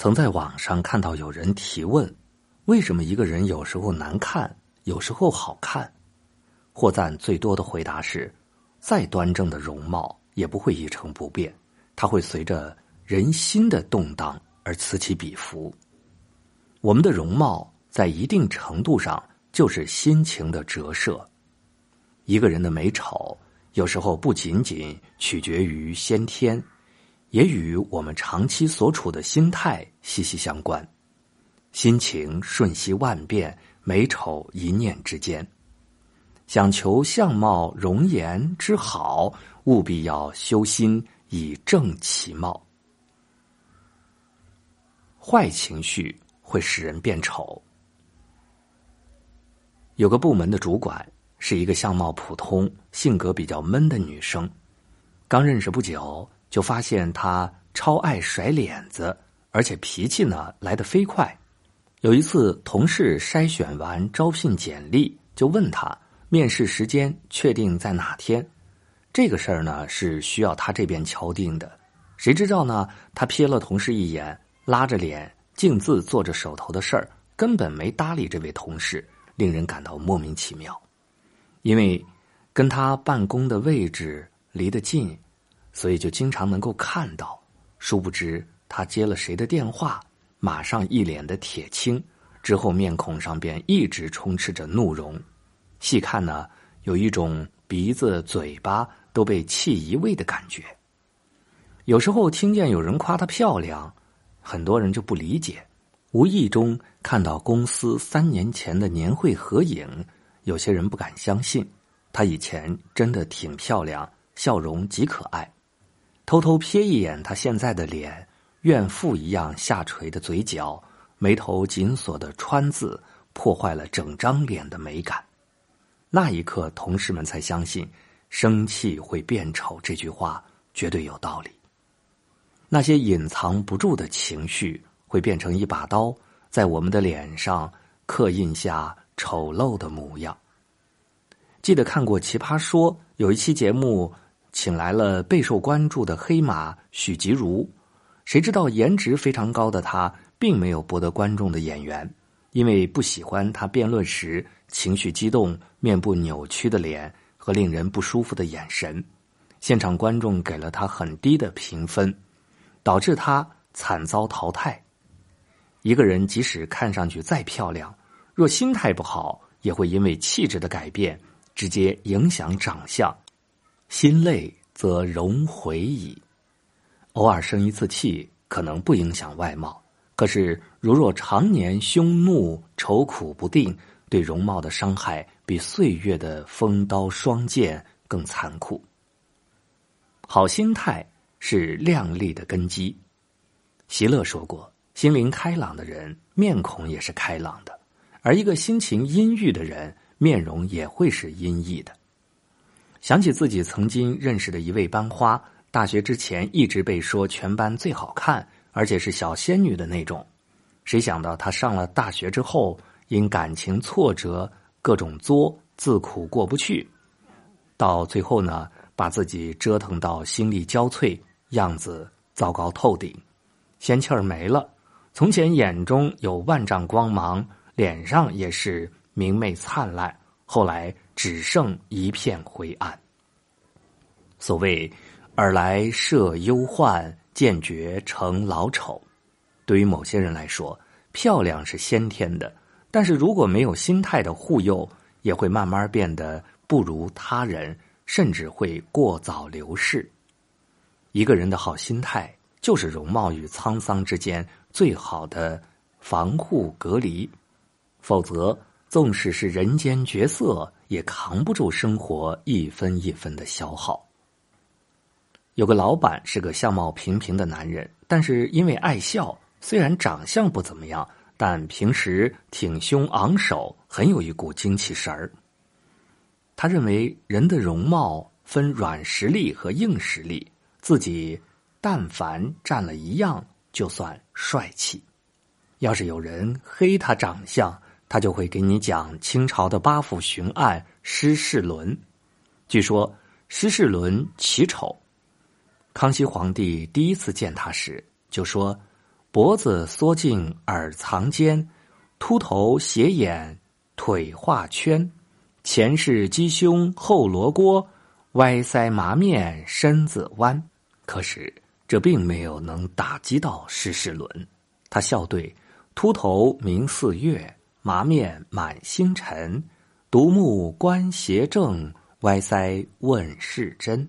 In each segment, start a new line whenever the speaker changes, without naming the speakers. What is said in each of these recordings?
曾在网上看到有人提问：为什么一个人有时候难看，有时候好看？获赞最多的回答是：再端正的容貌也不会一成不变，它会随着人心的动荡而此起彼伏。我们的容貌在一定程度上就是心情的折射。一个人的美丑，有时候不仅仅取决于先天。也与我们长期所处的心态息息相关，心情瞬息万变，美丑一念之间。想求相貌容颜之好，务必要修心以正其貌。坏情绪会使人变丑。有个部门的主管是一个相貌普通、性格比较闷的女生，刚认识不久。就发现他超爱甩脸子，而且脾气呢来得飞快。有一次，同事筛选完招聘简历，就问他面试时间确定在哪天。这个事儿呢是需要他这边敲定的。谁知道呢？他瞥了同事一眼，拉着脸径自做着手头的事儿，根本没搭理这位同事，令人感到莫名其妙。因为跟他办公的位置离得近。所以就经常能够看到，殊不知他接了谁的电话，马上一脸的铁青，之后面孔上便一直充斥着怒容。细看呢，有一种鼻子、嘴巴都被气移位的感觉。有时候听见有人夸她漂亮，很多人就不理解。无意中看到公司三年前的年会合影，有些人不敢相信，她以前真的挺漂亮，笑容极可爱。偷偷瞥一眼他现在的脸，怨妇一样下垂的嘴角，眉头紧锁的川字，破坏了整张脸的美感。那一刻，同事们才相信“生气会变丑”这句话绝对有道理。那些隐藏不住的情绪，会变成一把刀，在我们的脸上刻印下丑陋的模样。记得看过《奇葩说》有一期节目。请来了备受关注的黑马许吉如，谁知道颜值非常高的他，并没有博得观众的眼缘，因为不喜欢他辩论时情绪激动、面部扭曲的脸和令人不舒服的眼神，现场观众给了他很低的评分，导致他惨遭淘汰。一个人即使看上去再漂亮，若心态不好，也会因为气质的改变，直接影响长相。心累则容回矣。偶尔生一次气，可能不影响外貌；可是，如若常年凶怒、愁苦不定，对容貌的伤害比岁月的锋刀双剑更残酷。好心态是靓丽的根基。席勒说过：“心灵开朗的人，面孔也是开朗的；而一个心情阴郁的人，面容也会是阴翳的。”想起自己曾经认识的一位班花，大学之前一直被说全班最好看，而且是小仙女的那种。谁想到她上了大学之后，因感情挫折，各种作，自苦过不去，到最后呢，把自己折腾到心力交瘁，样子糟糕透顶，仙气儿没了。从前眼中有万丈光芒，脸上也是明媚灿烂，后来。只剩一片灰暗。所谓“尔来设忧患，渐觉成老丑”，对于某些人来说，漂亮是先天的，但是如果没有心态的护佑，也会慢慢变得不如他人，甚至会过早流逝。一个人的好心态，就是容貌与沧桑之间最好的防护隔离，否则。纵使是人间绝色，也扛不住生活一分一分的消耗。有个老板是个相貌平平的男人，但是因为爱笑，虽然长相不怎么样，但平时挺胸昂首，很有一股精气神儿。他认为人的容貌分软实力和硬实力，自己但凡占了一样，就算帅气。要是有人黑他长相，他就会给你讲清朝的八府巡案施世伦。据说施世伦奇丑，康熙皇帝第一次见他时就说：“脖子缩进耳藏间，秃头斜眼，腿画圈，前是鸡胸后罗锅，歪腮麻面身子弯。可是这并没有能打击到施世伦。他笑对：“秃头明四月，麻面满星辰，独目观邪正，歪腮问世真。”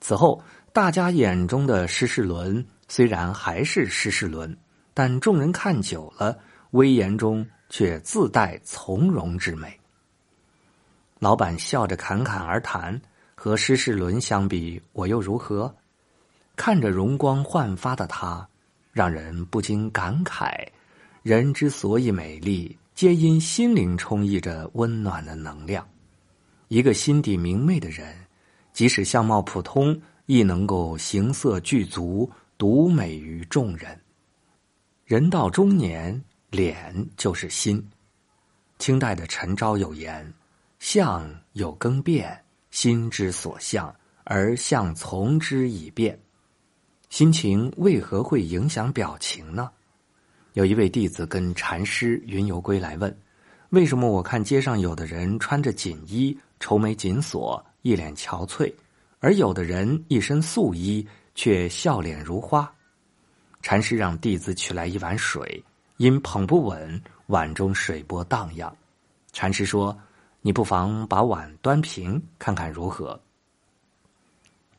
此后，大家眼中的施世伦虽然还是施世伦，但众人看久了，威严中却自带从容之美。老板笑着侃侃而谈：“和施世伦相比，我又如何？”看着容光焕发的他，让人不禁感慨：人之所以美丽，皆因心灵充溢着温暖的能量。一个心底明媚的人。即使相貌普通，亦能够形色俱足，独美于众人。人到中年，脸就是心。清代的陈昭有言：“相有更变，心之所向，而相从之以变。”心情为何会影响表情呢？有一位弟子跟禅师云游归来问：“为什么我看街上有的人穿着锦衣，愁眉紧锁？”一脸憔悴，而有的人一身素衣，却笑脸如花。禅师让弟子取来一碗水，因捧不稳，碗中水波荡漾。禅师说：“你不妨把碗端平，看看如何？”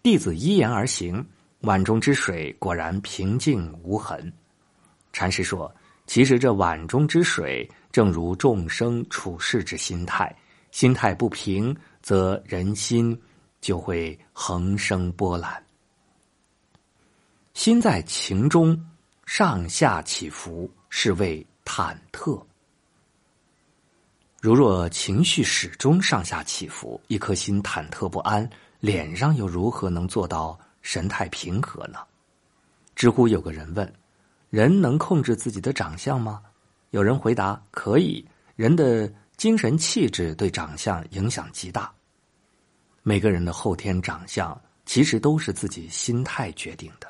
弟子依言而行，碗中之水果然平静无痕。禅师说：“其实这碗中之水，正如众生处事之心态，心态不平。”则人心就会横生波澜，心在情中上下起伏，是谓忐忑。如若情绪始终上下起伏，一颗心忐忑不安，脸上又如何能做到神态平和呢？知乎有个人问：人能控制自己的长相吗？有人回答：可以。人的。精神气质对长相影响极大。每个人的后天长相，其实都是自己心态决定的。